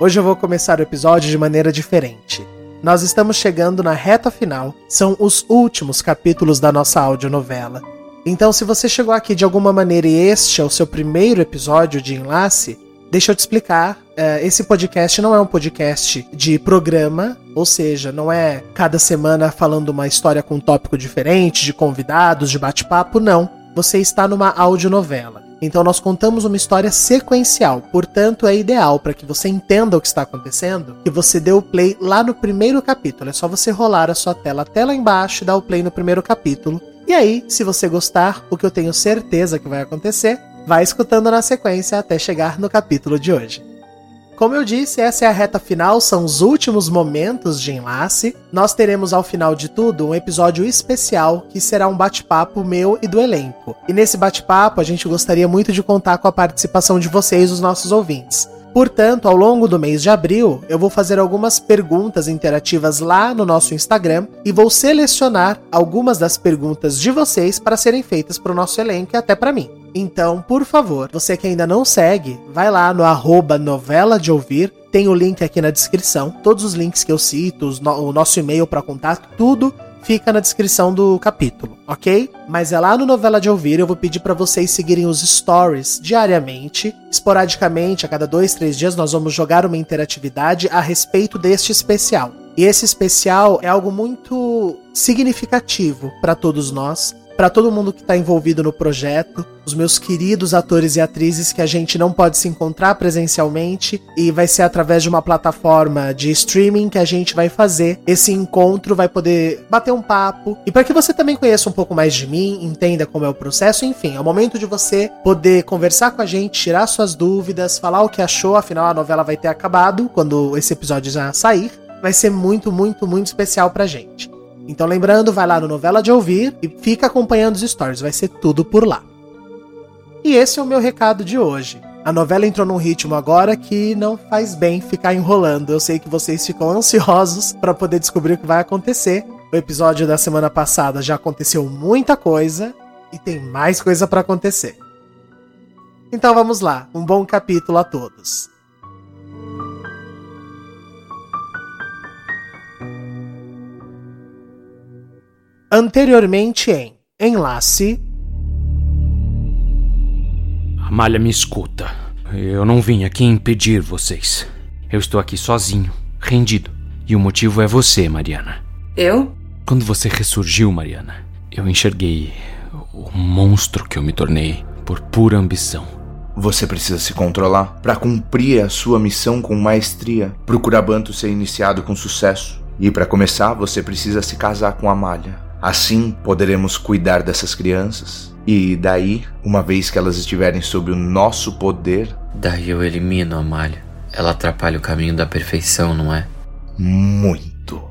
Hoje eu vou começar o episódio de maneira diferente. Nós estamos chegando na reta final, são os últimos capítulos da nossa audionovela. Então, se você chegou aqui de alguma maneira e este é o seu primeiro episódio de Enlace, deixa eu te explicar. É, esse podcast não é um podcast de programa, ou seja, não é cada semana falando uma história com um tópico diferente, de convidados, de bate-papo, não. Você está numa audionovela. Então nós contamos uma história sequencial, portanto é ideal para que você entenda o que está acontecendo, que você dê o play lá no primeiro capítulo. É só você rolar a sua tela até lá embaixo e dar o play no primeiro capítulo. E aí, se você gostar, o que eu tenho certeza que vai acontecer, vai escutando na sequência até chegar no capítulo de hoje. Como eu disse, essa é a reta final, são os últimos momentos de enlace. Nós teremos ao final de tudo um episódio especial que será um bate-papo meu e do elenco. E nesse bate-papo a gente gostaria muito de contar com a participação de vocês, os nossos ouvintes. Portanto, ao longo do mês de abril, eu vou fazer algumas perguntas interativas lá no nosso Instagram e vou selecionar algumas das perguntas de vocês para serem feitas para o nosso elenco e até para mim. Então, por favor, você que ainda não segue, vai lá no arroba novela de ouvir, tem o link aqui na descrição, todos os links que eu cito, o nosso e-mail para contato, tudo fica na descrição do capítulo, ok? Mas é lá no Novela de Ouvir, eu vou pedir para vocês seguirem os stories diariamente. Esporadicamente, a cada dois, três dias, nós vamos jogar uma interatividade a respeito deste especial. E esse especial é algo muito significativo para todos nós, para todo mundo que está envolvido no projeto, os meus queridos atores e atrizes que a gente não pode se encontrar presencialmente e vai ser através de uma plataforma de streaming que a gente vai fazer esse encontro, vai poder bater um papo e para que você também conheça um pouco mais de mim, entenda como é o processo, enfim, é o momento de você poder conversar com a gente, tirar suas dúvidas, falar o que achou, afinal a novela vai ter acabado quando esse episódio já sair. Vai ser muito, muito, muito especial pra gente. Então, lembrando, vai lá no Novela de Ouvir e fica acompanhando os stories, vai ser tudo por lá. E esse é o meu recado de hoje. A novela entrou num ritmo agora que não faz bem ficar enrolando. Eu sei que vocês ficam ansiosos para poder descobrir o que vai acontecer. O episódio da semana passada já aconteceu muita coisa e tem mais coisa para acontecer. Então vamos lá, um bom capítulo a todos. Anteriormente em Enlace. Amália me escuta. Eu não vim aqui impedir vocês. Eu estou aqui sozinho, rendido. E o motivo é você, Mariana. Eu? Quando você ressurgiu, Mariana, eu enxerguei o monstro que eu me tornei por pura ambição. Você precisa se controlar para cumprir a sua missão com maestria, para o Curabanto ser iniciado com sucesso. E para começar, você precisa se casar com Amália. Assim poderemos cuidar dessas crianças. E daí, uma vez que elas estiverem sob o nosso poder. Daí eu elimino a malha. Ela atrapalha o caminho da perfeição, não é? Muito.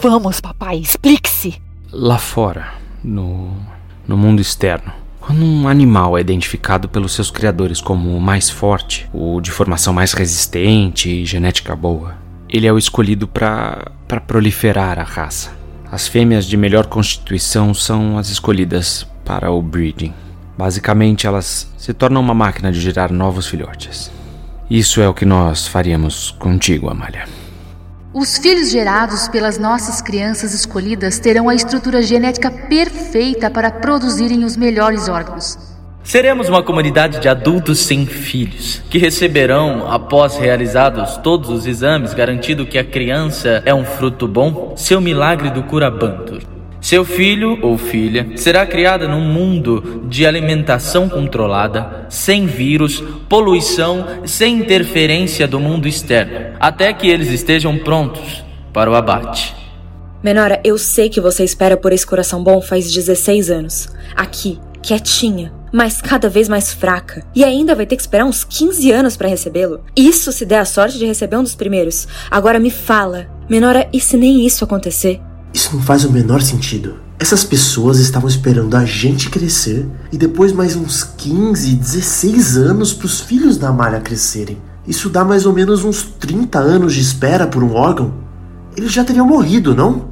Vamos, papai, explique-se. Lá fora, no, no mundo externo, quando um animal é identificado pelos seus criadores como o mais forte, o de formação mais resistente e genética boa, ele é o escolhido para proliferar a raça. As fêmeas de melhor constituição são as escolhidas para o breeding. Basicamente, elas se tornam uma máquina de gerar novos filhotes. Isso é o que nós faríamos contigo, Amália. Os filhos gerados pelas nossas crianças escolhidas terão a estrutura genética perfeita para produzirem os melhores órgãos. Seremos uma comunidade de adultos sem filhos, que receberão, após realizados todos os exames, garantido que a criança é um fruto bom, seu milagre do Curabantur. Seu filho ou filha será criada num mundo de alimentação controlada, sem vírus, poluição, sem interferência do mundo externo, até que eles estejam prontos para o abate. Menora, eu sei que você espera por esse coração bom faz 16 anos. Aqui, quietinha, mas cada vez mais fraca. E ainda vai ter que esperar uns 15 anos para recebê-lo. Isso se der a sorte de receber um dos primeiros. Agora me fala, Menora, e se nem isso acontecer? Isso não faz o menor sentido. Essas pessoas estavam esperando a gente crescer e depois mais uns 15, 16 anos para os filhos da Malha crescerem. Isso dá mais ou menos uns 30 anos de espera por um órgão. Eles já teriam morrido, não?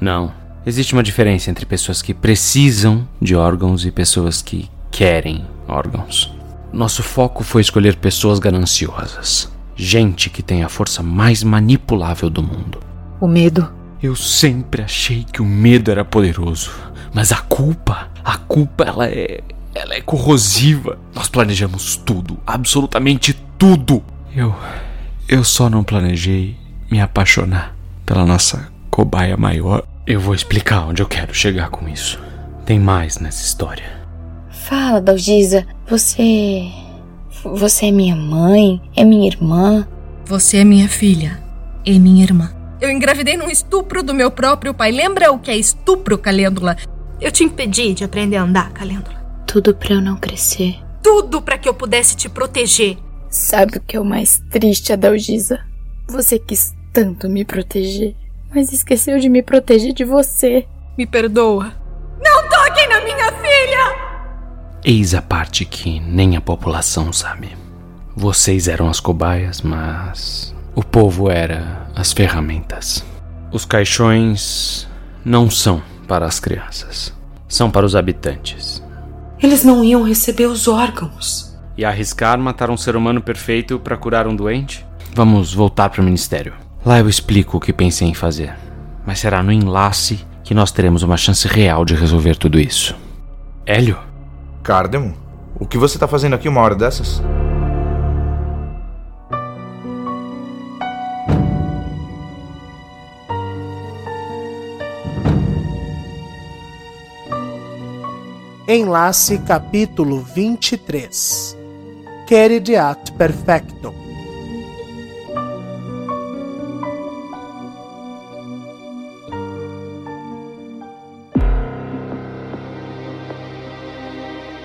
Não. Existe uma diferença entre pessoas que precisam de órgãos e pessoas que querem órgãos. Nosso foco foi escolher pessoas gananciosas. Gente que tem a força mais manipulável do mundo. O medo eu sempre achei que o medo era poderoso, mas a culpa, a culpa ela é, ela é corrosiva. Nós planejamos tudo, absolutamente tudo. Eu, eu só não planejei me apaixonar pela nossa cobaia maior. Eu vou explicar onde eu quero chegar com isso. Tem mais nessa história. Fala, Dalgisa. Você. Você é minha mãe? É minha irmã? Você é minha filha. É minha irmã. Eu engravidei num estupro do meu próprio pai. Lembra o que é estupro, Calêndula? Eu te impedi de aprender a andar, Calêndula. Tudo para eu não crescer. Tudo para que eu pudesse te proteger. Sabe o que é o mais triste, Adalgisa? Você quis tanto me proteger, mas esqueceu de me proteger de você. Me perdoa. Eis a parte que nem a população sabe. Vocês eram as cobaias, mas o povo era as ferramentas. Os caixões não são para as crianças, são para os habitantes. Eles não iam receber os órgãos. E arriscar matar um ser humano perfeito para curar um doente? Vamos voltar para o ministério. Lá eu explico o que pensei em fazer. Mas será no enlace que nós teremos uma chance real de resolver tudo isso. Hélio? Cardemo, o que você está fazendo aqui uma hora dessas? Enlace capítulo 23 Queridiat Perfecto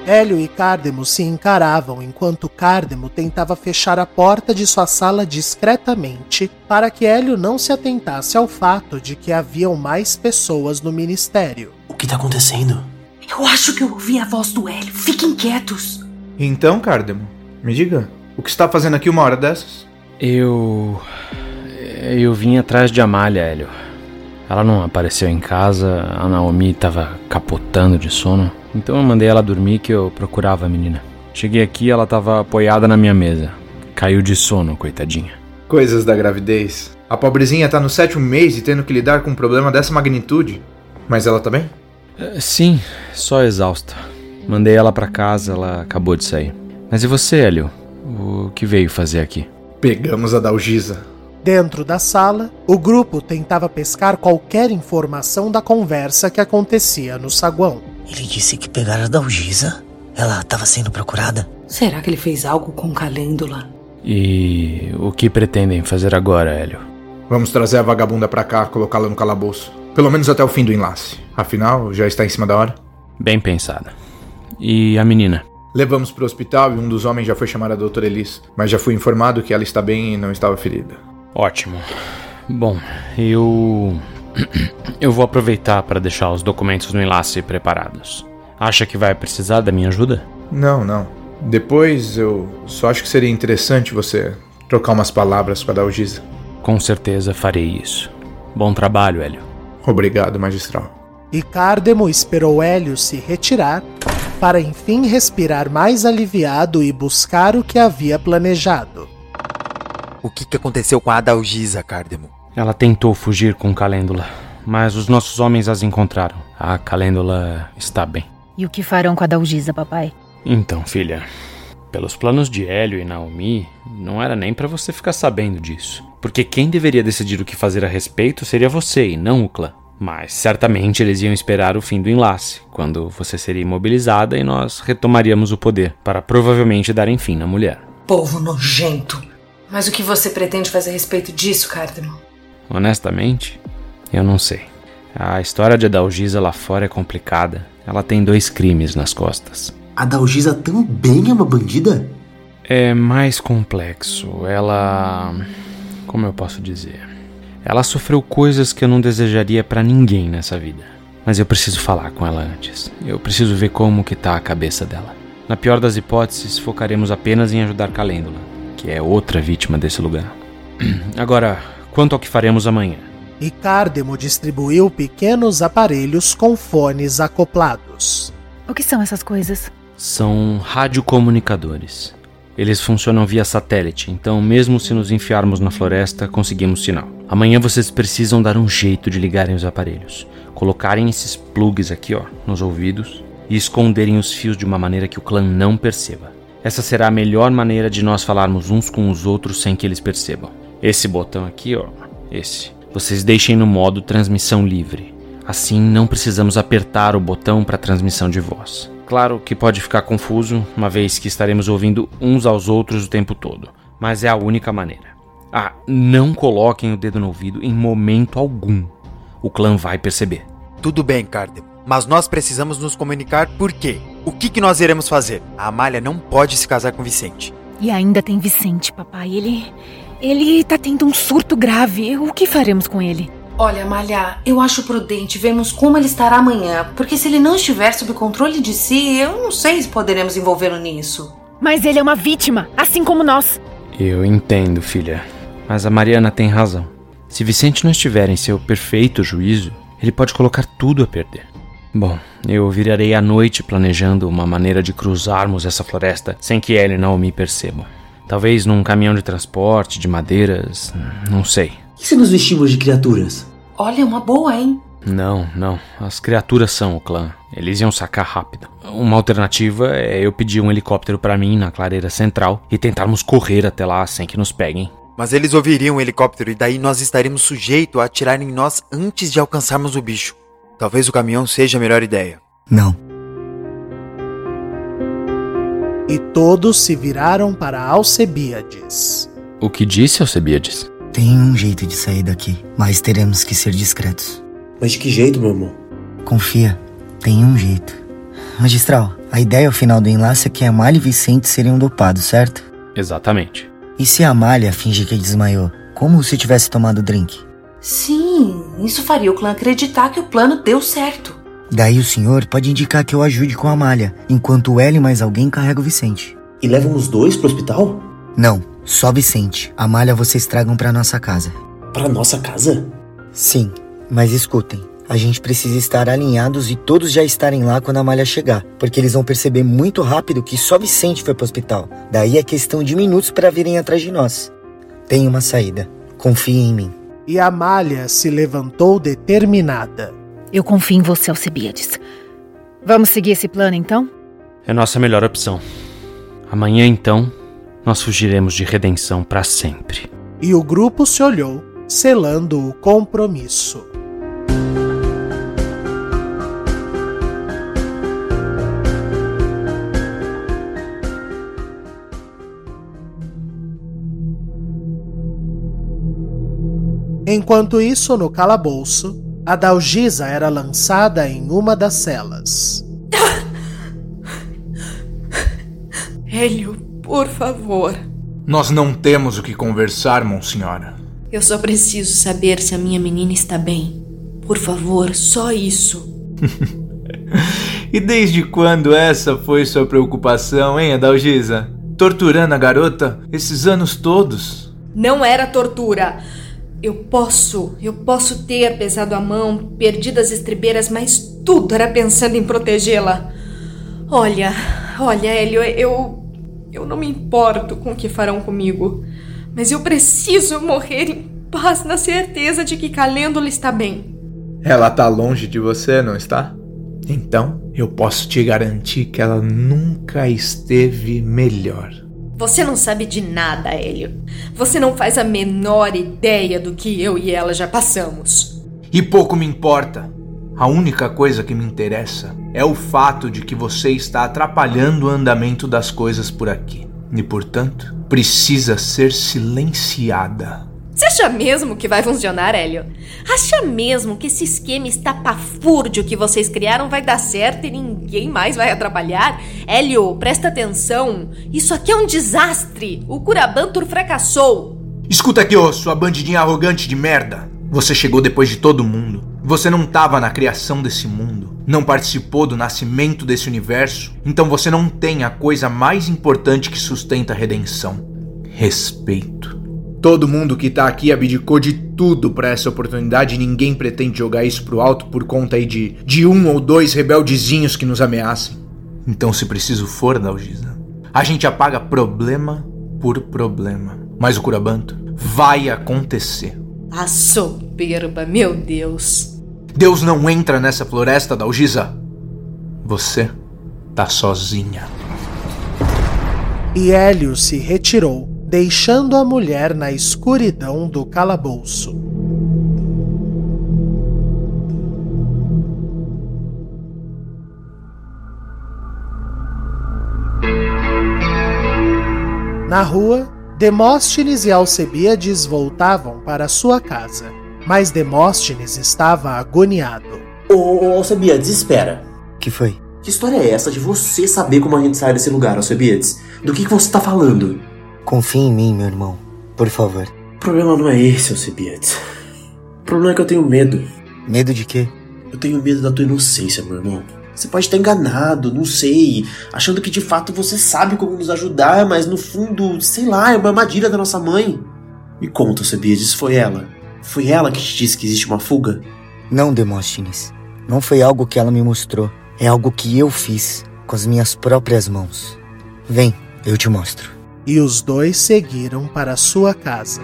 Hélio e Cárdemo se encaravam enquanto Cárdemo tentava fechar a porta de sua sala discretamente para que Hélio não se atentasse ao fato de que haviam mais pessoas no ministério. O que está acontecendo? Eu acho que eu ouvi a voz do Hélio. Fiquem quietos. Então, Cardemo, me diga, o que está fazendo aqui uma hora dessas? Eu. Eu vim atrás de Amália, Hélio. Ela não apareceu em casa, a Naomi estava capotando de sono. Então eu mandei ela dormir que eu procurava a menina. Cheguei aqui ela estava apoiada na minha mesa. Caiu de sono, coitadinha. Coisas da gravidez. A pobrezinha tá no sétimo mês e tendo que lidar com um problema dessa magnitude. Mas ela tá bem? Eh, sim, só exausta. Mandei ela para casa, ela acabou de sair. Mas e você, Hélio? O que veio fazer aqui? Pegamos a Dalgisa. Dentro da sala, o grupo tentava pescar qualquer informação da conversa que acontecia no saguão. Ele disse que pegaram a Dalgisa? Ela estava sendo procurada? Será que ele fez algo com Calêndula? E o que pretendem fazer agora, Hélio? Vamos trazer a vagabunda para cá, colocá-la no calabouço. Pelo menos até o fim do enlace. Afinal, já está em cima da hora. Bem pensada. E a menina? Levamos para o hospital e um dos homens já foi chamar a doutora Elis, mas já fui informado que ela está bem e não estava ferida. Ótimo. Bom, eu. Eu vou aproveitar para deixar os documentos no enlace preparados. Acha que vai precisar da minha ajuda? Não, não. Depois eu só acho que seria interessante você trocar umas palavras com a Dalgisa. Com certeza farei isso. Bom trabalho, Hélio. Obrigado, magistral. E Cardemo esperou Hélio se retirar para enfim respirar mais aliviado e buscar o que havia planejado. O que, que aconteceu com a Adalgisa, Cardemo? Ela tentou fugir com Calêndula, mas os nossos homens as encontraram. A Calêndula está bem. E o que farão com a Dalgisa, papai? Então, filha, pelos planos de Hélio e Naomi, não era nem para você ficar sabendo disso. Porque quem deveria decidir o que fazer a respeito seria você e não o clã. Mas certamente eles iam esperar o fim do enlace, quando você seria imobilizada e nós retomaríamos o poder, para provavelmente darem fim na mulher. Povo nojento! Mas o que você pretende fazer a respeito disso, Cardamon? Honestamente, eu não sei. A história de Adalgisa lá fora é complicada. Ela tem dois crimes nas costas. A Dalgisa também é uma bandida? É mais complexo. Ela. Como eu posso dizer? Ela sofreu coisas que eu não desejaria para ninguém nessa vida. Mas eu preciso falar com ela antes. Eu preciso ver como que tá a cabeça dela. Na pior das hipóteses, focaremos apenas em ajudar Calêndula, que é outra vítima desse lugar. Agora, quanto ao que faremos amanhã? E Cardemo distribuiu pequenos aparelhos com fones acoplados. O que são essas coisas? São radiocomunicadores. Eles funcionam via satélite, então, mesmo se nos enfiarmos na floresta, conseguimos sinal. Amanhã vocês precisam dar um jeito de ligarem os aparelhos. Colocarem esses plugs aqui, ó, nos ouvidos e esconderem os fios de uma maneira que o clã não perceba. Essa será a melhor maneira de nós falarmos uns com os outros sem que eles percebam. Esse botão aqui, ó, esse. Vocês deixem no modo transmissão livre. Assim não precisamos apertar o botão para transmissão de voz. Claro que pode ficar confuso, uma vez que estaremos ouvindo uns aos outros o tempo todo, mas é a única maneira. Ah, não coloquem o dedo no ouvido em momento algum. O clã vai perceber. Tudo bem, Cardem, mas nós precisamos nos comunicar por quê? O que, que nós iremos fazer? A Amália não pode se casar com Vicente. E ainda tem Vicente, papai. Ele. Ele tá tendo um surto grave. O que faremos com ele? Olha, Malha, eu acho prudente vermos como ele estará amanhã, porque se ele não estiver sob controle de si, eu não sei se poderemos envolvê-lo nisso. Mas ele é uma vítima, assim como nós. Eu entendo, filha. Mas a Mariana tem razão. Se Vicente não estiver em seu perfeito juízo, ele pode colocar tudo a perder. Bom, eu virarei à noite planejando uma maneira de cruzarmos essa floresta sem que ela e Naomi percebam. Talvez num caminhão de transporte, de madeiras, não sei. E se nos vestimos de criaturas? Olha, uma boa, hein? Não, não. As criaturas são o clã. Eles iam sacar rápido. Uma alternativa é eu pedir um helicóptero para mim na clareira central e tentarmos correr até lá sem que nos peguem. Mas eles ouviriam o helicóptero e daí nós estaremos sujeitos a atirar em nós antes de alcançarmos o bicho. Talvez o caminhão seja a melhor ideia. Não. E todos se viraram para Alcebiades. O que disse Alcebiades? Tem um jeito de sair daqui, mas teremos que ser discretos. Mas de que jeito, meu irmão? Confia, tem um jeito. Magistral, a ideia ao final do enlace é que Amália e Vicente seriam dopados, certo? Exatamente. E se a Amália fingir que desmaiou? Como se tivesse tomado o drink? Sim, isso faria o clã acreditar que o plano deu certo. Daí o senhor pode indicar que eu ajude com a Amália, enquanto o Hélio e mais alguém carrega o Vicente. E levam os dois pro hospital? Não, só Vicente. A Amália vocês tragam pra nossa casa. Pra nossa casa? Sim, mas escutem. A gente precisa estar alinhados e todos já estarem lá quando a Amália chegar, porque eles vão perceber muito rápido que só Vicente foi pro hospital. Daí é questão de minutos para virem atrás de nós. Tem uma saída. Confie em mim. E Amália se levantou determinada. Eu confio em você, Alcebiades. Vamos seguir esse plano então? É nossa melhor opção. Amanhã então, nós fugiremos de redenção para sempre. E o grupo se olhou, selando o compromisso. Enquanto isso, no calabouço, a Dalgisa era lançada em uma das celas. Hélio, por favor. Nós não temos o que conversar, Monsenhora. Eu só preciso saber se a minha menina está bem. Por favor, só isso. e desde quando essa foi sua preocupação, hein, Adalgisa? Torturando a garota esses anos todos? Não era tortura. Eu posso, eu posso ter pesado a mão, perdido as estribeiras, mas tudo era pensando em protegê-la. Olha, olha, Hélio, eu. Eu não me importo com o que farão comigo, mas eu preciso morrer em paz na certeza de que Calêndula está bem. Ela tá longe de você, não está? Então, eu posso te garantir que ela nunca esteve melhor. Você não sabe de nada, Hélio. Você não faz a menor ideia do que eu e ela já passamos. E pouco me importa. A única coisa que me interessa é o fato de que você está atrapalhando o andamento das coisas por aqui. E, portanto, precisa ser silenciada. Você acha mesmo que vai funcionar, Hélio? Acha mesmo que esse esquema estapafúrdio que vocês criaram vai dar certo e ninguém mais vai atrapalhar? Hélio, presta atenção. Isso aqui é um desastre. O Curabantur fracassou. Escuta aqui, ô, sua bandidinha arrogante de merda. Você chegou depois de todo mundo. Você não estava na criação desse mundo. Não participou do nascimento desse universo. Então você não tem a coisa mais importante que sustenta a redenção: respeito. Todo mundo que tá aqui abdicou de tudo para essa oportunidade e ninguém pretende jogar isso pro alto por conta aí de, de um ou dois rebeldezinhos que nos ameacem. Então, se preciso for, Dalgisa, a gente apaga problema por problema. Mas o Curabanto vai acontecer. A soberba, meu Deus. Deus não entra nessa floresta, Dalgisa. Você tá sozinha. E Hélio se retirou deixando a mulher na escuridão do calabouço. Na rua, Demóstenes e Alcebiades voltavam para sua casa, mas Demóstenes estava agoniado. Ô, ô Alcebiades, espera. Que foi? Que história é essa de você saber como a gente sai desse lugar, Alcebiades? Do que, que você tá falando? Confie em mim, meu irmão. Por favor. O problema não é esse, Alcebiades. O problema é que eu tenho medo. Medo de quê? Eu tenho medo da tua inocência, meu irmão. Você pode estar enganado, não sei, achando que de fato você sabe como nos ajudar, mas no fundo, sei lá, é uma armadilha da nossa mãe. Me conta, Alcebiades, foi ela? Foi ela que te disse que existe uma fuga? Não, Demóstenes. Não foi algo que ela me mostrou. É algo que eu fiz com as minhas próprias mãos. Vem, eu te mostro e os dois seguiram para sua casa.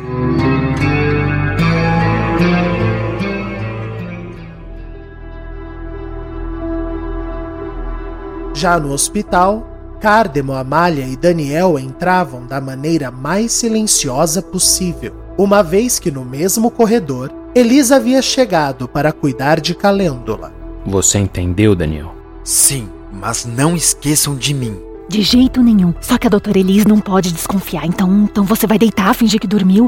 Já no hospital, Cardemo, Amália e Daniel entravam da maneira mais silenciosa possível, uma vez que no mesmo corredor, Elisa havia chegado para cuidar de Calêndula. Você entendeu, Daniel? Sim, mas não esqueçam de mim. De jeito nenhum. Só que a doutora Elise não pode desconfiar. Então, então você vai deitar, fingir que dormiu.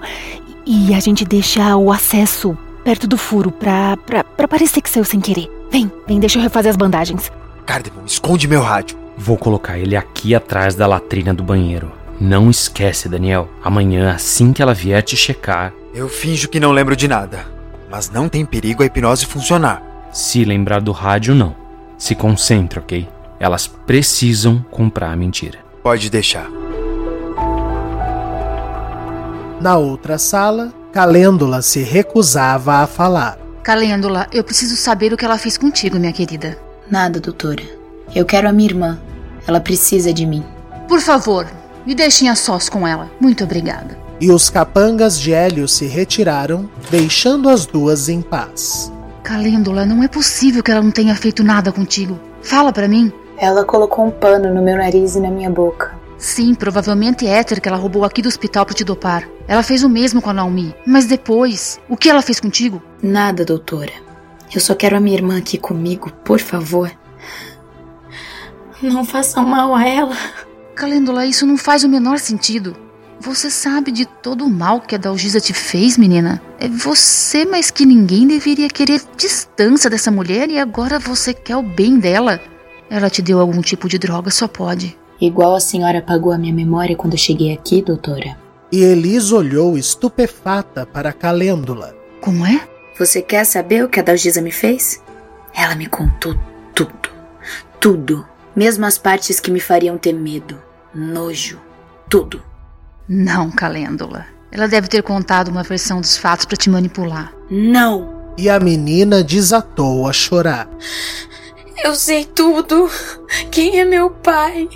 E a gente deixa o acesso perto do furo pra, pra, pra parecer que saiu sem querer. Vem, vem, deixa eu refazer as bandagens. Cardemon, esconde meu rádio. Vou colocar ele aqui atrás da latrina do banheiro. Não esquece, Daniel. Amanhã, assim que ela vier te checar. Eu finjo que não lembro de nada. Mas não tem perigo a hipnose funcionar. Se lembrar do rádio, não. Se concentre, ok? Elas precisam comprar a mentira. Pode deixar. Na outra sala, Calêndula se recusava a falar. Calêndula, eu preciso saber o que ela fez contigo, minha querida. Nada, doutora. Eu quero a minha irmã. Ela precisa de mim. Por favor, me deixem a sós com ela. Muito obrigada. E os capangas de Hélio se retiraram, deixando as duas em paz. Calêndula, não é possível que ela não tenha feito nada contigo. Fala para mim. Ela colocou um pano no meu nariz e na minha boca. Sim, provavelmente é éter que ela roubou aqui do hospital para te dopar. Ela fez o mesmo com a Naomi. Mas depois, o que ela fez contigo? Nada, doutora. Eu só quero a minha irmã aqui comigo, por favor. Não façam mal a ela. Calêndula, isso não faz o menor sentido. Você sabe de todo o mal que a Dalgisa te fez, menina? É você mais que ninguém deveria querer distância dessa mulher e agora você quer o bem dela. Ela te deu algum tipo de droga, só pode. Igual a senhora apagou a minha memória quando eu cheguei aqui, doutora. E Elis olhou estupefata para a calêndula. Como é? Você quer saber o que a Dalgisa me fez? Ela me contou tudo. Tudo. Mesmo as partes que me fariam ter medo, nojo, tudo. Não, Calêndula. Ela deve ter contado uma versão dos fatos para te manipular. Não. E a menina desatou a chorar. Eu sei tudo. Quem é meu pai?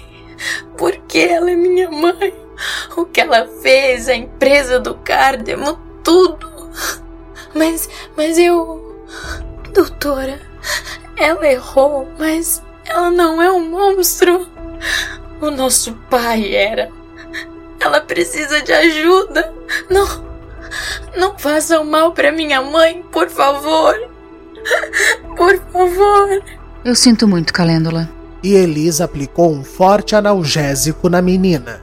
Por que ela é minha mãe? O que ela fez, a empresa do Cardemo, tudo. Mas, mas eu. Doutora, ela errou, mas ela não é um monstro. O nosso pai era. Ela precisa de ajuda. Não. Não façam mal para minha mãe, por favor. Por favor. Eu sinto muito, Calêndula. E Elisa aplicou um forte analgésico na menina.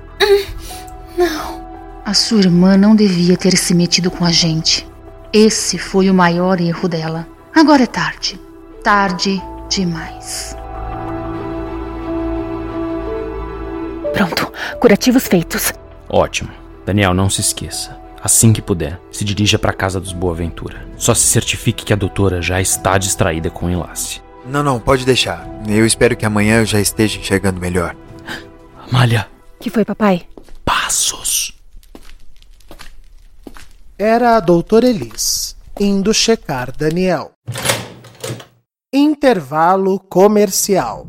Não. A sua irmã não devia ter se metido com a gente. Esse foi o maior erro dela. Agora é tarde. Tarde demais. Pronto, curativos feitos. Ótimo. Daniel, não se esqueça. Assim que puder, se dirija para a casa dos Boaventura. Só se certifique que a doutora já está distraída com o enlace. Não, não, pode deixar. Eu espero que amanhã eu já esteja enxergando melhor. Amália. Que foi, papai? Passos. Era a doutora Elis, indo checar Daniel. Intervalo comercial.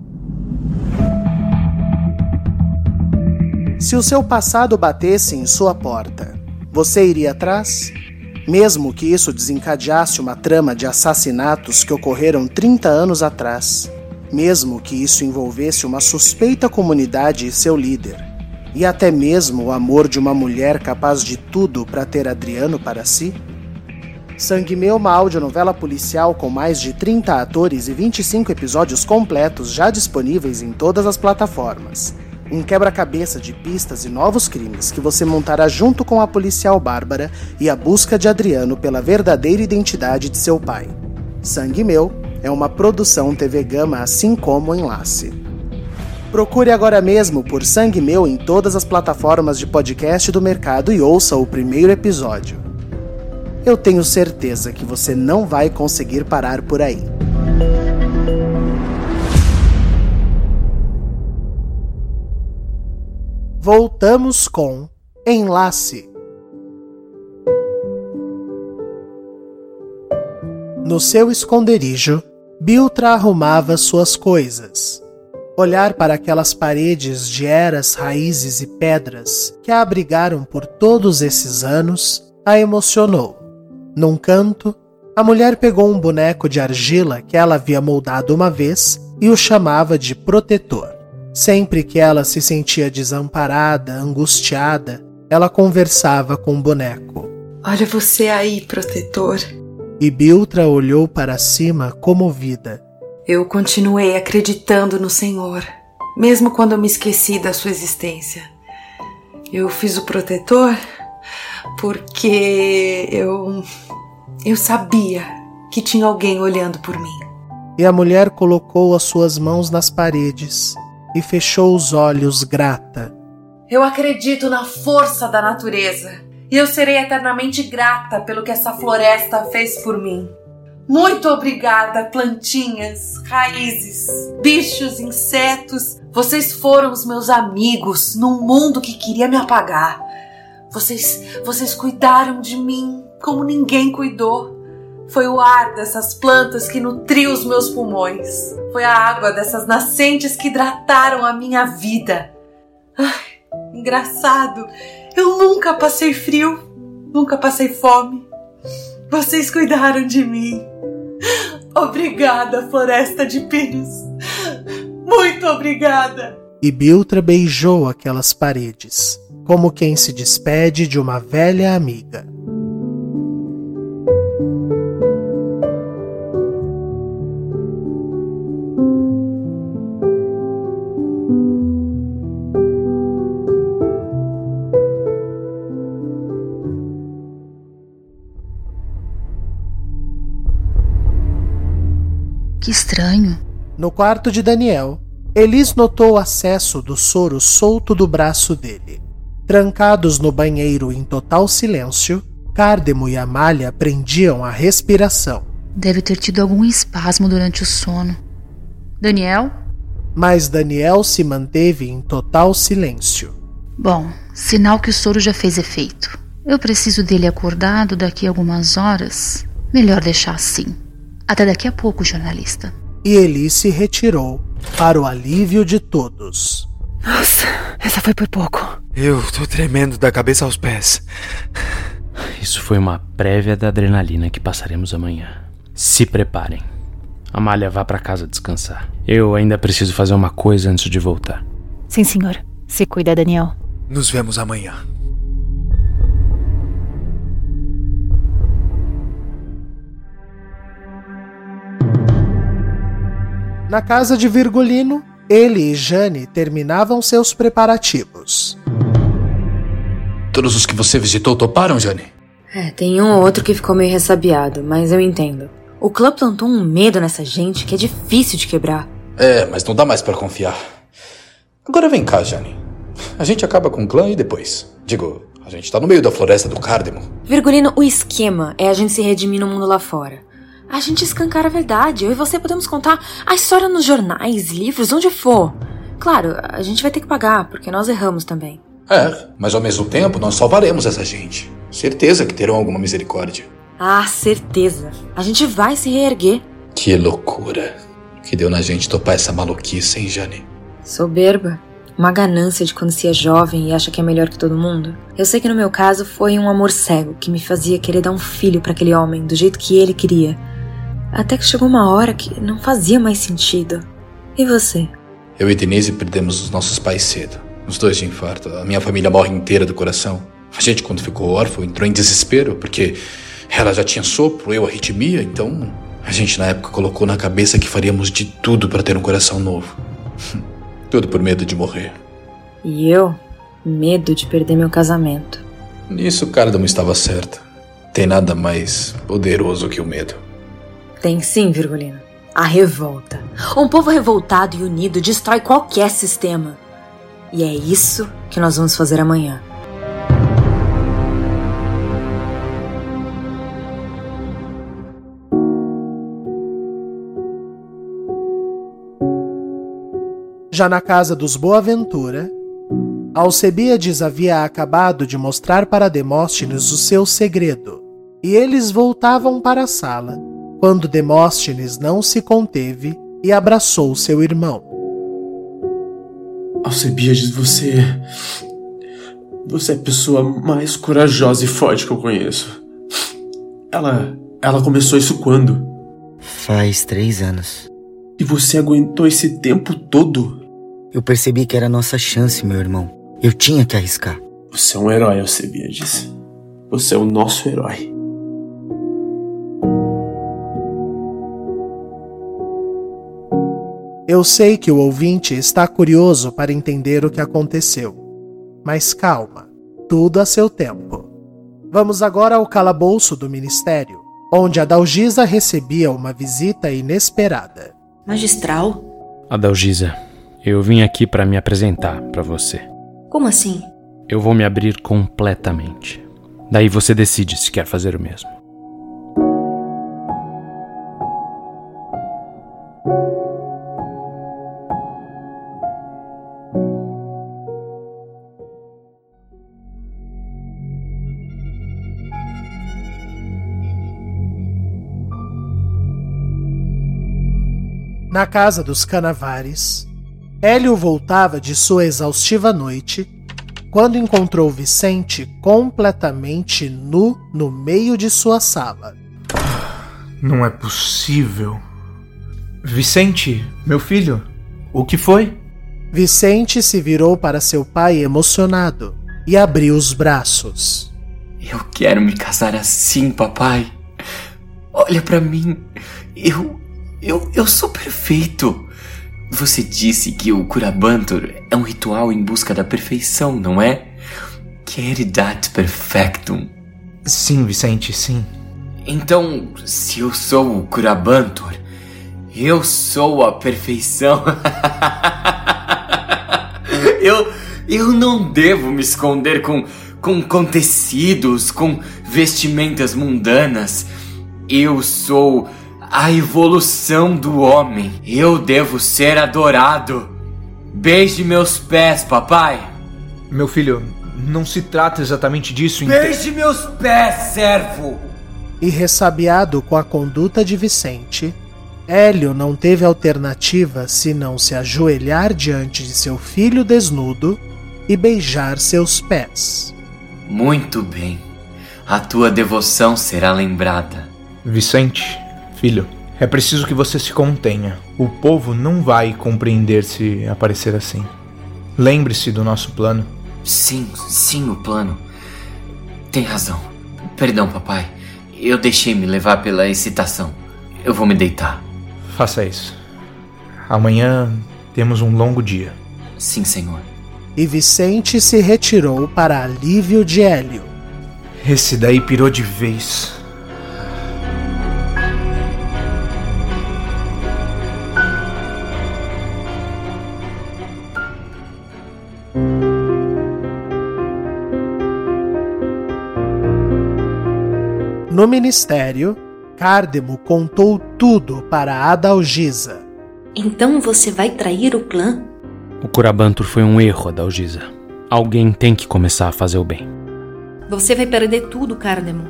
Se o seu passado batesse em sua porta, você iria atrás? Mesmo que isso desencadeasse uma trama de assassinatos que ocorreram 30 anos atrás, mesmo que isso envolvesse uma suspeita comunidade e seu líder, e até mesmo o amor de uma mulher capaz de tudo para ter Adriano para si? Sangue Meu, uma audionovela policial com mais de 30 atores e 25 episódios completos já disponíveis em todas as plataformas. Um quebra-cabeça de pistas e novos crimes que você montará junto com a policial Bárbara e a busca de Adriano pela verdadeira identidade de seu pai. Sangue Meu é uma produção TV Gama assim como Enlace. Procure agora mesmo por Sangue Meu em todas as plataformas de podcast do mercado e ouça o primeiro episódio. Eu tenho certeza que você não vai conseguir parar por aí. Voltamos com Enlace. No seu esconderijo, Biltra arrumava suas coisas. Olhar para aquelas paredes de eras, raízes e pedras que a abrigaram por todos esses anos a emocionou. Num canto, a mulher pegou um boneco de argila que ela havia moldado uma vez e o chamava de protetor. Sempre que ela se sentia desamparada, angustiada, ela conversava com o boneco. Olha você aí, protetor. E Biltra olhou para cima comovida. Eu continuei acreditando no Senhor, mesmo quando eu me esqueci da sua existência. Eu fiz o protetor porque eu eu sabia que tinha alguém olhando por mim. E a mulher colocou as suas mãos nas paredes e fechou os olhos grata. Eu acredito na força da natureza e eu serei eternamente grata pelo que essa floresta fez por mim. Muito obrigada, plantinhas, raízes, bichos, insetos. Vocês foram os meus amigos num mundo que queria me apagar. Vocês, vocês cuidaram de mim como ninguém cuidou. Foi o ar dessas plantas que nutriu os meus pulmões. Foi a água dessas nascentes que hidrataram a minha vida. Ai, engraçado. Eu nunca passei frio, nunca passei fome. Vocês cuidaram de mim. Obrigada, Floresta de Pinos. Muito obrigada. E Biltra beijou aquelas paredes, como quem se despede de uma velha amiga. No quarto de Daniel, Elis notou o acesso do soro solto do braço dele. Trancados no banheiro em total silêncio, Cárdemo e Amália prendiam a respiração. Deve ter tido algum espasmo durante o sono. Daniel? Mas Daniel se manteve em total silêncio. Bom, sinal que o soro já fez efeito. Eu preciso dele acordado daqui a algumas horas. Melhor deixar assim. Até daqui a pouco, jornalista. E Eli se retirou, para o alívio de todos. Nossa, essa foi por pouco. Eu tô tremendo da cabeça aos pés. Isso foi uma prévia da adrenalina que passaremos amanhã. Se preparem. Amália, vá para casa descansar. Eu ainda preciso fazer uma coisa antes de voltar. Sim, senhor. Se cuida, Daniel. Nos vemos amanhã. Na casa de Virgulino, ele e Jane terminavam seus preparativos. Todos os que você visitou toparam, Jane? É, tem um ou outro que ficou meio ressabiado, mas eu entendo. O clã plantou um medo nessa gente que é difícil de quebrar. É, mas não dá mais para confiar. Agora vem cá, Jane. A gente acaba com o clã e depois. Digo, a gente tá no meio da floresta do Cardemo. Virgulino, o esquema é a gente se redimir no mundo lá fora. A gente escancara a verdade. Eu e você podemos contar a história nos jornais, livros, onde for. Claro, a gente vai ter que pagar, porque nós erramos também. É, mas ao mesmo tempo nós salvaremos essa gente. Certeza que terão alguma misericórdia. Ah, certeza. A gente vai se reerguer. Que loucura. Que deu na gente topar essa maluquice, hein, Jane? Soberba. Uma ganância de quando se é jovem e acha que é melhor que todo mundo. Eu sei que no meu caso foi um amor cego que me fazia querer dar um filho para aquele homem do jeito que ele queria. Até que chegou uma hora que não fazia mais sentido. E você? Eu e Denise perdemos os nossos pais cedo. Os dois de infarto. A minha família morre inteira do coração. A gente, quando ficou órfão, entrou em desespero, porque ela já tinha sopro, eu arritmia, então a gente na época colocou na cabeça que faríamos de tudo para ter um coração novo. tudo por medo de morrer. E eu? Medo de perder meu casamento. Nisso o Cardamo estava certo. Tem nada mais poderoso que o medo. Tem sim, Virgulino. A revolta. Um povo revoltado e unido destrói qualquer sistema. E é isso que nós vamos fazer amanhã. Já na casa dos Boaventura, Alcebiades havia acabado de mostrar para Demóstenes o seu segredo, e eles voltavam para a sala, quando Demóstenes não se conteve e abraçou seu irmão. Alcebiades, você. Você é a pessoa mais corajosa e forte que eu conheço. Ela. Ela começou isso quando? Faz três anos. E você aguentou esse tempo todo? Eu percebi que era a nossa chance, meu irmão. Eu tinha que arriscar. Você é um herói, Alcebiades. Você é o nosso herói. Eu sei que o ouvinte está curioso para entender o que aconteceu. Mas calma, tudo a seu tempo. Vamos agora ao calabouço do ministério, onde a Dalgisa recebia uma visita inesperada. Magistral? Adalgisa, eu vim aqui para me apresentar para você. Como assim? Eu vou me abrir completamente. Daí você decide se quer fazer o mesmo. Na casa dos Canavares, Hélio voltava de sua exaustiva noite quando encontrou Vicente completamente nu no meio de sua sala. Não é possível. Vicente, meu filho, o que foi? Vicente se virou para seu pai emocionado e abriu os braços. Eu quero me casar assim, papai. Olha para mim. Eu eu eu sou perfeito. Você disse que o Curabantur é um ritual em busca da perfeição, não é? Queridat perfectum. Sim, Vicente, sim. Então, se eu sou o Curabantur, eu sou a perfeição. eu eu não devo me esconder com com, com tecidos, com vestimentas mundanas. Eu sou a evolução do homem. Eu devo ser adorado. Beije meus pés, papai. Meu filho, não se trata exatamente disso. ent- Beije meus pés, servo. E ressabiado com a conduta de Vicente, Hélio não teve alternativa senão se ajoelhar diante de seu filho desnudo e beijar seus pés. Muito bem. A tua devoção será lembrada. Vicente, filho, é preciso que você se contenha. O povo não vai compreender se aparecer assim. Lembre-se do nosso plano. Sim, sim, o plano. Tem razão. Perdão, papai. Eu deixei me levar pela excitação. Eu vou me deitar. Faça isso. Amanhã temos um longo dia. Sim, senhor. e Vicente se retirou para alívio de Hélio. Esse daí pirou de vez. No ministério, Cárdemo contou tudo para Adalgisa. Então você vai trair o clã? O Curabantur foi um erro, Adalgisa. Alguém tem que começar a fazer o bem. Você vai perder tudo, Cárdemo.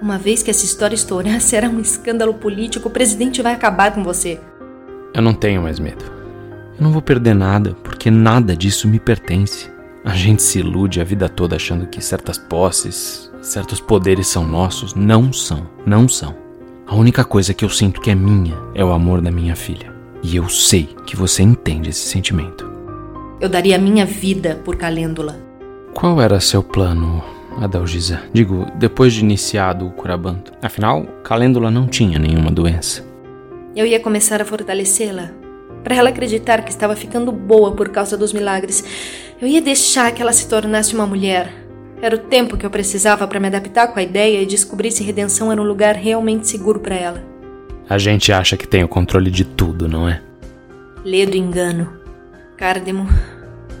Uma vez que essa história estourar, será um escândalo político. O presidente vai acabar com você. Eu não tenho mais medo. Eu não vou perder nada, porque nada disso me pertence. A gente se ilude a vida toda achando que certas posses, certos poderes são nossos. Não são, não são. A única coisa que eu sinto que é minha é o amor da minha filha. E eu sei que você entende esse sentimento. Eu daria minha vida por Calêndula. Qual era seu plano, Adalgisa? Digo, depois de iniciado o Curabanto. Afinal, Calêndula não tinha nenhuma doença. Eu ia começar a fortalecê-la. Para ela acreditar que estava ficando boa por causa dos milagres. Eu ia deixar que ela se tornasse uma mulher. Era o tempo que eu precisava para me adaptar com a ideia e descobrir se redenção era um lugar realmente seguro para ela. A gente acha que tem o controle de tudo, não é? Lê do engano. Cárdemo,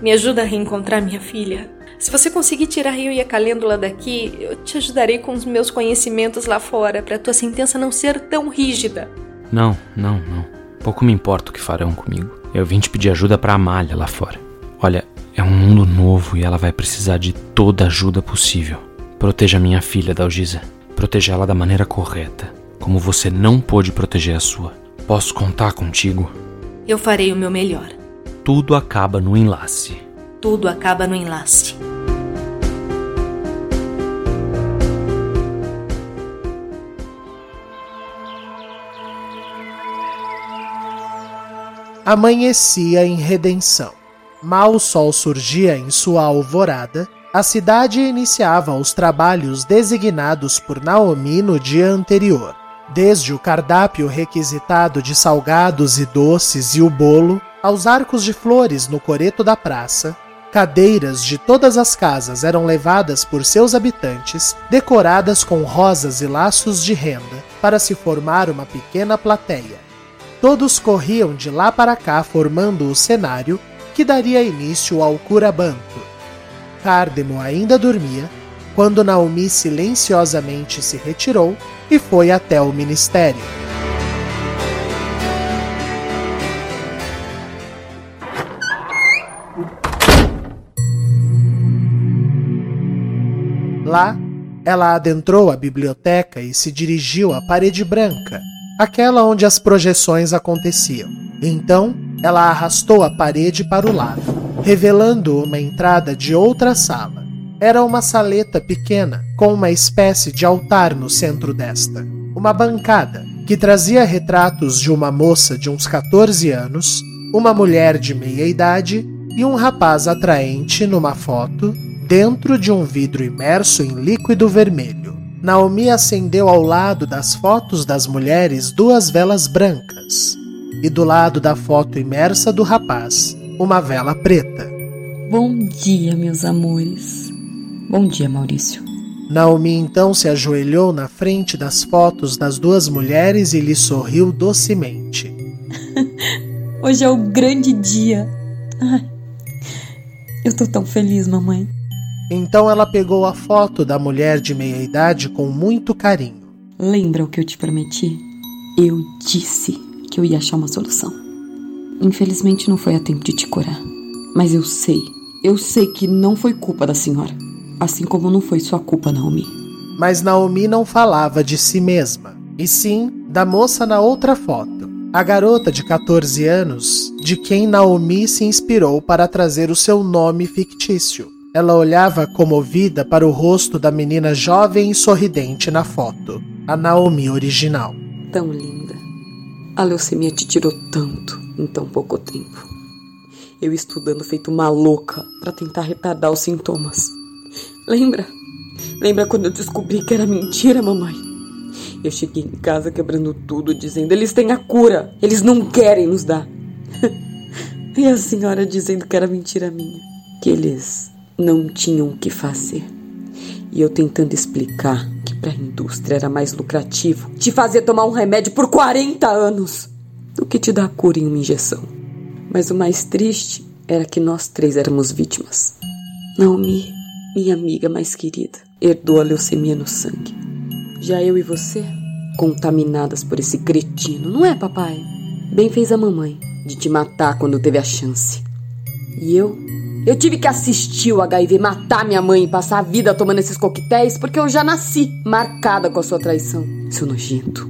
me ajuda a reencontrar minha filha. Se você conseguir tirar eu e a Calêndula daqui, eu te ajudarei com os meus conhecimentos lá fora, para tua sentença não ser tão rígida. Não, não, não. Pouco me importa o que farão comigo. Eu vim te pedir ajuda para Amália lá fora. Olha, é um mundo novo e ela vai precisar de toda a ajuda possível. Proteja minha filha, Dalgisa. Proteja ela da maneira correta, como você não pôde proteger a sua. Posso contar contigo? Eu farei o meu melhor. Tudo acaba no enlace. Tudo acaba no enlace. Amanhecia em redenção. Mal o sol surgia em sua alvorada, a cidade iniciava os trabalhos designados por Naomi no dia anterior. Desde o cardápio requisitado de salgados e doces e o bolo, aos arcos de flores no coreto da praça, cadeiras de todas as casas eram levadas por seus habitantes, decoradas com rosas e laços de renda, para se formar uma pequena plateia. Todos corriam de lá para cá formando o cenário que daria início ao curabanto. Cárdemo ainda dormia quando Naomi silenciosamente se retirou e foi até o ministério. Lá, ela adentrou a biblioteca e se dirigiu à parede branca, aquela onde as projeções aconteciam. Então, ela arrastou a parede para o lado, revelando uma entrada de outra sala. Era uma saleta pequena, com uma espécie de altar no centro desta. Uma bancada que trazia retratos de uma moça de uns 14 anos, uma mulher de meia idade e um rapaz atraente numa foto dentro de um vidro imerso em líquido vermelho. Naomi acendeu ao lado das fotos das mulheres duas velas brancas e do lado da foto imersa do rapaz, uma vela preta. Bom dia, meus amores. Bom dia, Maurício. Naomi então se ajoelhou na frente das fotos das duas mulheres e lhe sorriu docemente. Hoje é o grande dia. Ai, eu tô tão feliz, mamãe. Então ela pegou a foto da mulher de meia idade com muito carinho. Lembra o que eu te prometi? Eu disse que eu ia achar uma solução. Infelizmente não foi a tempo de te curar. Mas eu sei, eu sei que não foi culpa da senhora. Assim como não foi sua culpa, Naomi. Mas Naomi não falava de si mesma, e sim da moça na outra foto. A garota de 14 anos, de quem Naomi se inspirou para trazer o seu nome fictício. Ela olhava comovida para o rosto da menina jovem e sorridente na foto, a Naomi original. Tão linda. A leucemia te tirou tanto em tão pouco tempo. Eu estudando feito uma louca para tentar retardar os sintomas. Lembra? Lembra quando eu descobri que era mentira, mamãe? Eu cheguei em casa quebrando tudo, dizendo: eles têm a cura, eles não querem nos dar. e a senhora dizendo que era mentira minha. que eles não tinham o que fazer. E eu tentando explicar que para a indústria era mais lucrativo te fazer tomar um remédio por 40 anos do que te dar cura em uma injeção. Mas o mais triste era que nós três éramos vítimas. Naomi, minha amiga mais querida, herdou a leucemia no sangue. Já eu e você, contaminadas por esse cretino, não é, papai? Bem fez a mamãe de te matar quando teve a chance. E eu? Eu tive que assistir o HIV matar minha mãe e passar a vida tomando esses coquetéis porque eu já nasci marcada com a sua traição, seu nojento.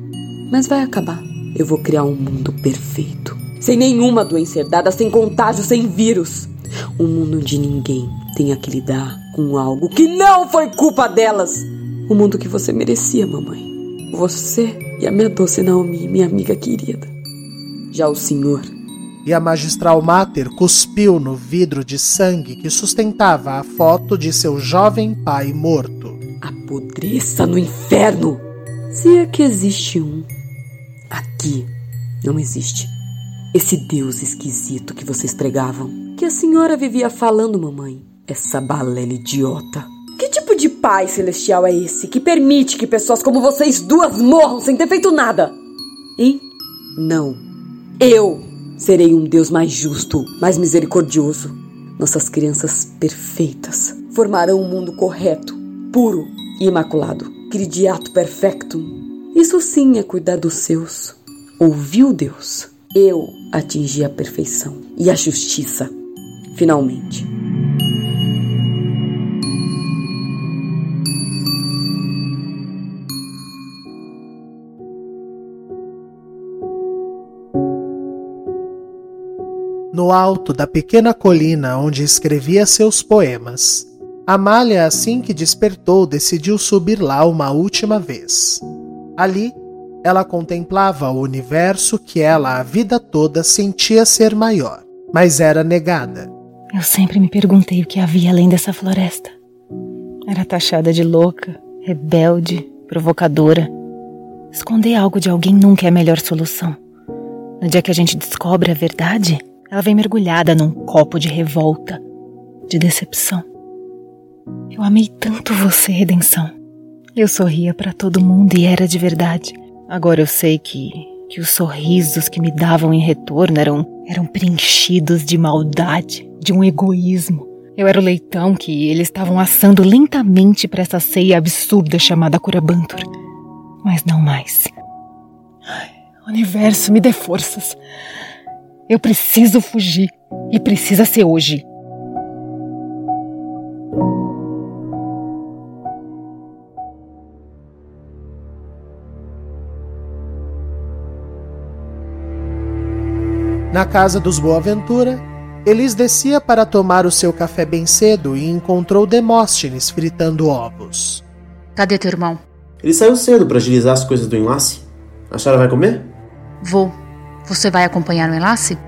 Mas vai acabar. Eu vou criar um mundo perfeito. Sem nenhuma doença herdada, sem contágio, sem vírus. Um mundo onde ninguém tenha que lidar com algo que não foi culpa delas. O mundo que você merecia, mamãe. Você e a minha doce Naomi, minha amiga querida. Já o senhor e a magistral Mater cuspiu no vidro de sangue que sustentava a foto de seu jovem pai morto. Apodreça no inferno! Se é que existe um. Aqui não existe. Esse Deus esquisito que vocês pregavam. Que a senhora vivia falando, mamãe. Essa balela idiota. Que tipo de pai celestial é esse que permite que pessoas como vocês duas morram sem ter feito nada? Hein? Não. Eu Serei um Deus mais justo, mais misericordioso. Nossas crianças perfeitas formarão um mundo correto, puro e imaculado. Cridiato perfectum. Isso sim é cuidar dos seus. Ouviu Deus? Eu atingi a perfeição e a justiça. Finalmente. No alto da pequena colina onde escrevia seus poemas. Amália, assim que despertou, decidiu subir lá uma última vez. Ali, ela contemplava o universo que ela a vida toda sentia ser maior, mas era negada. Eu sempre me perguntei o que havia além dessa floresta. Era taxada de louca, rebelde, provocadora. Esconder algo de alguém nunca é a melhor solução. No dia que a gente descobre a verdade, ela vem mergulhada num copo de revolta, de decepção. Eu amei tanto você, redenção. Eu sorria para todo mundo e era de verdade. Agora eu sei que que os sorrisos que me davam em retorno eram eram preenchidos de maldade, de um egoísmo. Eu era o leitão que eles estavam assando lentamente para essa ceia absurda chamada Curabantur. Mas não mais. Ai, universo, me dê forças. Eu preciso fugir. E precisa ser hoje. Na casa dos Boaventura, Elis descia para tomar o seu café bem cedo e encontrou Demóstenes fritando ovos. Cadê teu irmão? Ele saiu cedo para agilizar as coisas do enlace. A senhora vai comer? Vou. Você vai acompanhar o enlace?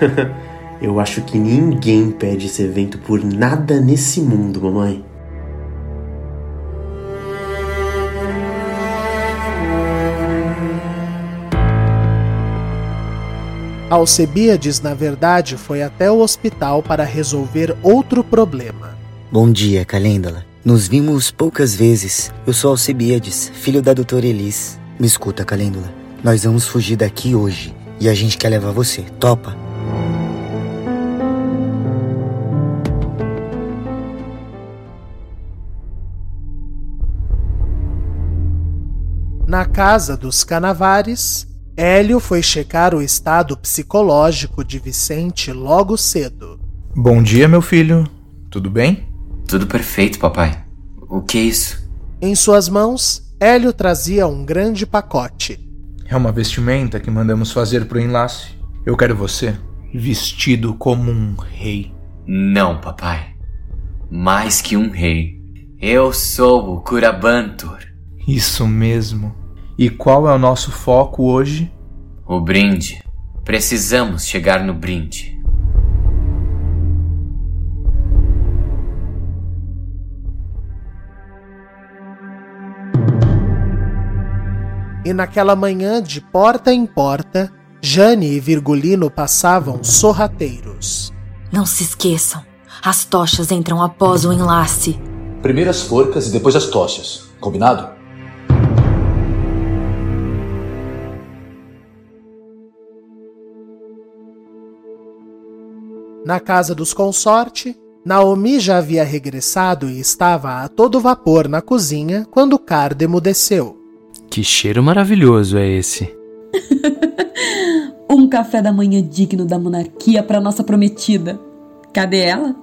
Eu acho que ninguém pede esse evento por nada nesse mundo, mamãe. Alcebiades, na verdade, foi até o hospital para resolver outro problema. Bom dia, Calêndala. Nos vimos poucas vezes. Eu sou Alcebiades, filho da doutora Elis. Me escuta, Calêndula. Nós vamos fugir daqui hoje. E a gente quer levar você. Topa? Na casa dos Canavares, Hélio foi checar o estado psicológico de Vicente logo cedo. Bom dia, meu filho. Tudo bem? Tudo perfeito, papai. O que é isso? Em suas mãos, Hélio trazia um grande pacote. É uma vestimenta que mandamos fazer pro enlace. Eu quero você vestido como um rei. Não, papai. Mais que um rei. Eu sou o Curabantur. Isso mesmo. E qual é o nosso foco hoje? O brinde. Precisamos chegar no brinde. E naquela manhã, de porta em porta, Jane e Virgulino passavam sorrateiros. Não se esqueçam, As tochas entram após o enlace. Primeiro as forcas e depois as tochas. Combinado? Na casa dos consorte, Naomi já havia regressado e estava a todo vapor na cozinha quando Cardemo desceu. Que cheiro maravilhoso é esse? um café da manhã digno da monarquia para nossa prometida. Cadê ela?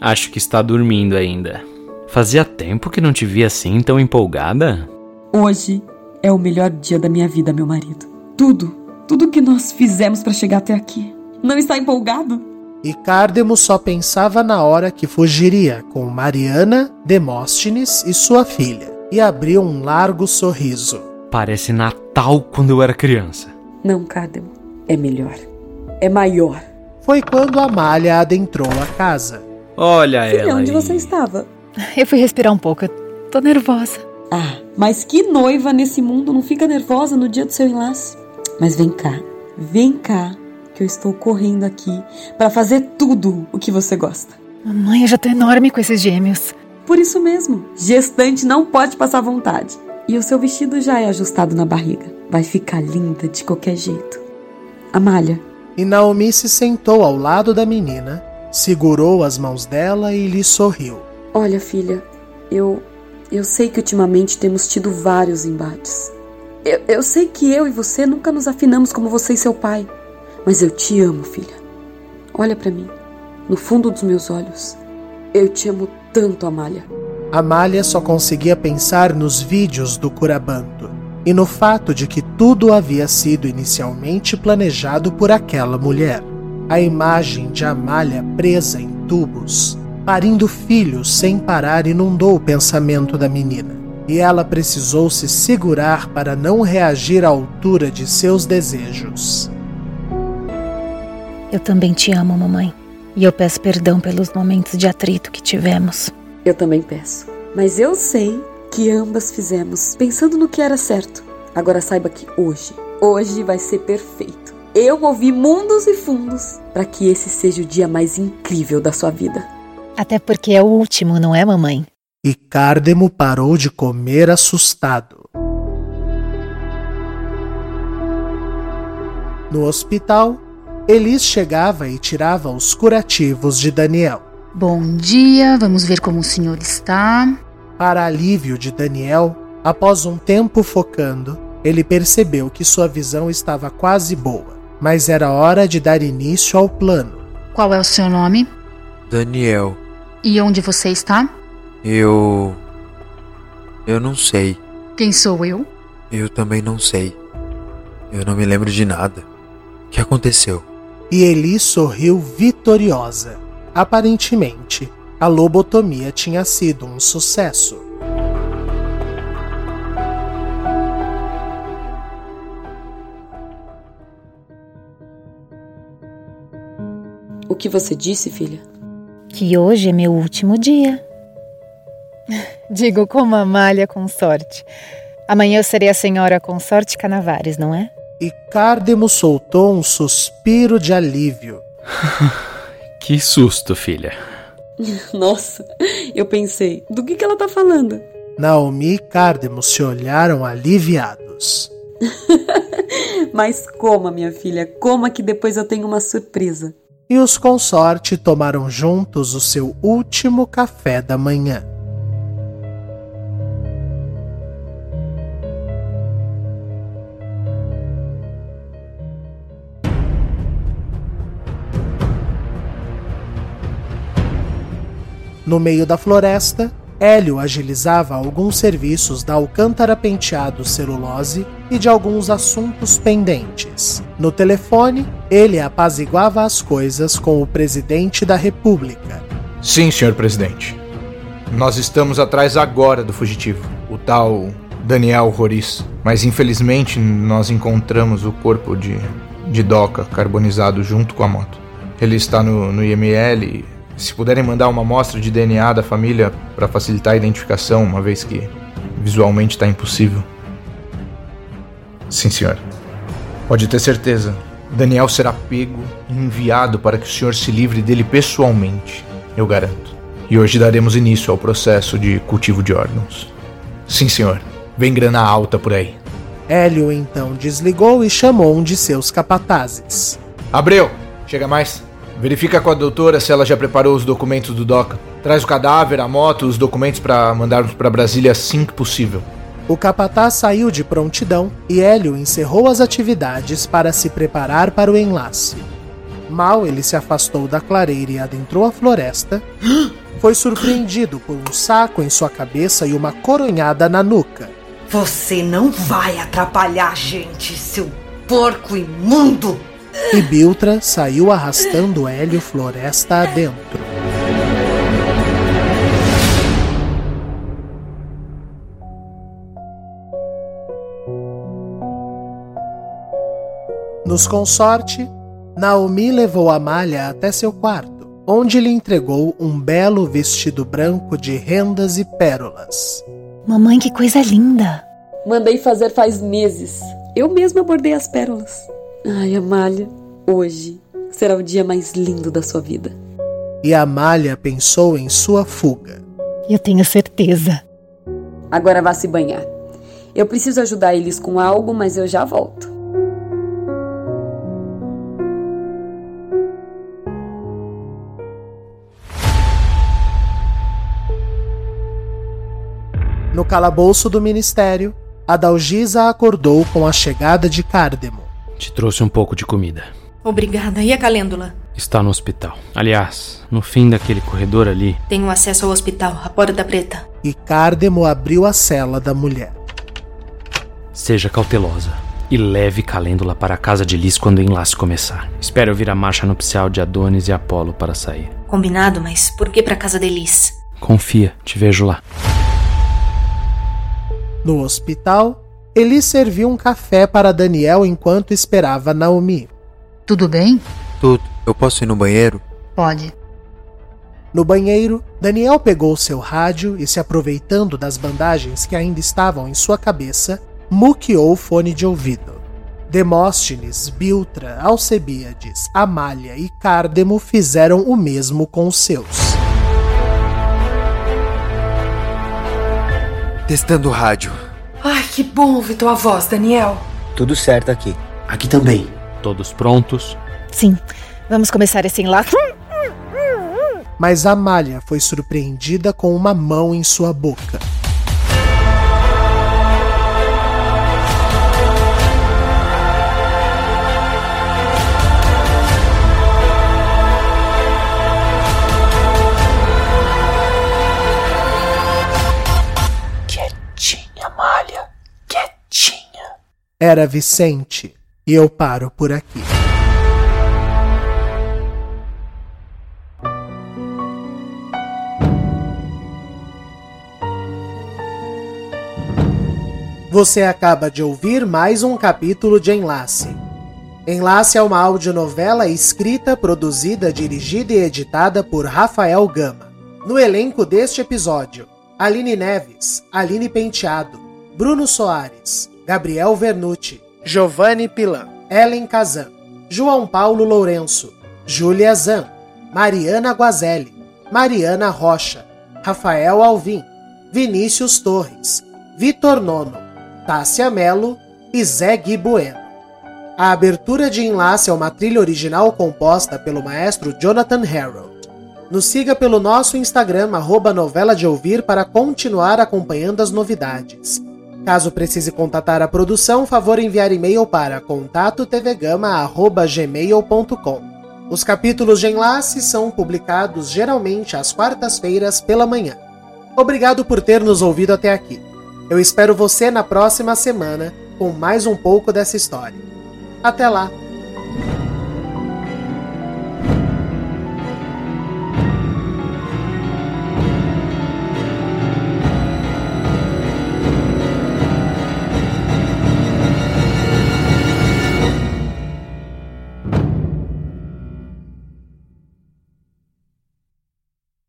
Acho que está dormindo ainda. Fazia tempo que não te via assim tão empolgada? Hoje é o melhor dia da minha vida, meu marido. Tudo, tudo que nós fizemos para chegar até aqui. Não está empolgado? E Cardemo só pensava na hora que fugiria com Mariana, Demóstenes e sua filha, e abriu um largo sorriso. Parece Natal quando eu era criança. Não, Cardemo. É melhor. É maior. Foi quando Amália adentrou a casa. Olha Filha, ela. onde aí. você estava? Eu fui respirar um pouco. Eu tô nervosa. Ah, mas que noiva nesse mundo não fica nervosa no dia do seu enlace? Mas vem cá, vem cá, que eu estou correndo aqui para fazer tudo o que você gosta. Mamãe, eu já tô enorme com esses gêmeos. Por isso mesmo, gestante não pode passar vontade. E o seu vestido já é ajustado na barriga. Vai ficar linda de qualquer jeito. Amália. E Naomi se sentou ao lado da menina, segurou as mãos dela e lhe sorriu. Olha, filha, eu eu sei que ultimamente temos tido vários embates. Eu, eu sei que eu e você nunca nos afinamos como você e seu pai, mas eu te amo, filha. Olha para mim, no fundo dos meus olhos. Eu te amo tanto, Amália. Amália só conseguia pensar nos vídeos do Curabanto e no fato de que tudo havia sido inicialmente planejado por aquela mulher. A imagem de Amália presa em tubos, parindo filhos sem parar, inundou o pensamento da menina. E ela precisou se segurar para não reagir à altura de seus desejos. Eu também te amo, mamãe. E eu peço perdão pelos momentos de atrito que tivemos. Eu também peço. Mas eu sei que ambas fizemos pensando no que era certo. Agora saiba que hoje, hoje vai ser perfeito. Eu movi mundos e fundos para que esse seja o dia mais incrível da sua vida. Até porque é o último, não é, mamãe? E Cardemo parou de comer assustado. No hospital, Elis chegava e tirava os curativos de Daniel. Bom dia, vamos ver como o senhor está. Para alívio de Daniel, após um tempo focando, ele percebeu que sua visão estava quase boa, mas era hora de dar início ao plano. Qual é o seu nome? Daniel, E onde você está? eu. Eu não sei. Quem sou eu? Eu também não sei. Eu não me lembro de nada. O que aconteceu? E Eli sorriu vitoriosa. Aparentemente, a lobotomia tinha sido um sucesso. O que você disse, filha? Que hoje é meu último dia. Digo como a malha com sorte. Amanhã eu serei a senhora consorte Canavares, não é? E Cardemo soltou um suspiro de alívio. Que susto, filha. Nossa, eu pensei, do que, que ela tá falando? Naomi e Cardemo se olharam aliviados. Mas coma, minha filha, coma que depois eu tenho uma surpresa. E os consorte tomaram juntos o seu último café da manhã. No meio da floresta, Hélio agilizava alguns serviços da Alcântara Penteado Celulose e de alguns assuntos pendentes. No telefone, ele apaziguava as coisas com o presidente da República. Sim, senhor presidente. Nós estamos atrás agora do fugitivo, o tal Daniel Roriz. Mas infelizmente nós encontramos o corpo de, de Doca carbonizado junto com a moto. Ele está no, no IML. Se puderem mandar uma amostra de DNA da família para facilitar a identificação, uma vez que visualmente está impossível. Sim, senhor. Pode ter certeza. Daniel será pego e enviado para que o senhor se livre dele pessoalmente. eu garanto. E hoje daremos início ao processo de cultivo de órgãos. Sim, senhor. Vem grana alta por aí. Hélio então desligou e chamou um de seus capatazes. Abreu, chega mais. Verifica com a doutora se ela já preparou os documentos do DOCA. Traz o cadáver, a moto, os documentos para mandarmos para Brasília assim que possível. O capataz saiu de prontidão e Hélio encerrou as atividades para se preparar para o enlace. Mal ele se afastou da clareira e adentrou a floresta, foi surpreendido por um saco em sua cabeça e uma coronhada na nuca. Você não vai atrapalhar a gente, seu porco imundo! E Biltra saiu arrastando Hélio floresta adentro. Nos consorte, Naomi levou Amália até seu quarto, onde lhe entregou um belo vestido branco de rendas e pérolas. Mamãe, que coisa linda! Mandei fazer faz meses. Eu mesma bordei as pérolas. Ai, Amália, hoje será o dia mais lindo da sua vida. E Amália pensou em sua fuga. Eu tenho certeza. Agora vá se banhar. Eu preciso ajudar eles com algo, mas eu já volto. No calabouço do ministério, Adalgisa acordou com a chegada de Cardemo. Te trouxe um pouco de comida. Obrigada. E a calêndula? Está no hospital. Aliás, no fim daquele corredor ali. Tenho acesso ao hospital, a porta preta. E Cardemo abriu a cela da mulher. Seja cautelosa e leve Calêndula para a casa de Liz quando o enlace começar. Espero ouvir a marcha nupcial de Adonis e Apolo para sair. Combinado, mas por que para casa de Liz? Confia, te vejo lá. No hospital, Eli serviu um café para Daniel enquanto esperava Naomi. Tudo bem? Tudo. Eu posso ir no banheiro? Pode. No banheiro, Daniel pegou seu rádio e, se aproveitando das bandagens que ainda estavam em sua cabeça, muqueou o fone de ouvido. Demóstenes, Biltra, Alcebiades, Amália e Cárdemo fizeram o mesmo com os seus. Testando o rádio. Ai, que bom ouvir tua voz, Daniel. Tudo certo aqui. Aqui também. Todos prontos? Sim. Vamos começar esse enlace. Mas Amália foi surpreendida com uma mão em sua boca. Era Vicente. E eu paro por aqui. Você acaba de ouvir mais um capítulo de Enlace. Enlace é uma audionovela escrita, produzida, dirigida e editada por Rafael Gama. No elenco deste episódio, Aline Neves, Aline Penteado, Bruno Soares, Gabriel Vernucci, Giovanni Pilan, Ellen Kazan, João Paulo Lourenço, Júlia Zan, Mariana Guazelli, Mariana Rocha, Rafael Alvim, Vinícius Torres, Vitor Nono, Tássia Melo e Zé Gui Bueno. A abertura de enlace é uma trilha original composta pelo maestro Jonathan Harold. Nos siga pelo nosso Instagram, arroba novela de ouvir, para continuar acompanhando as novidades. Caso precise contatar a produção, favor enviar e-mail para contatotvgama.gmail.com. Os capítulos de enlace são publicados geralmente às quartas-feiras pela manhã. Obrigado por ter nos ouvido até aqui. Eu espero você na próxima semana com mais um pouco dessa história. Até lá!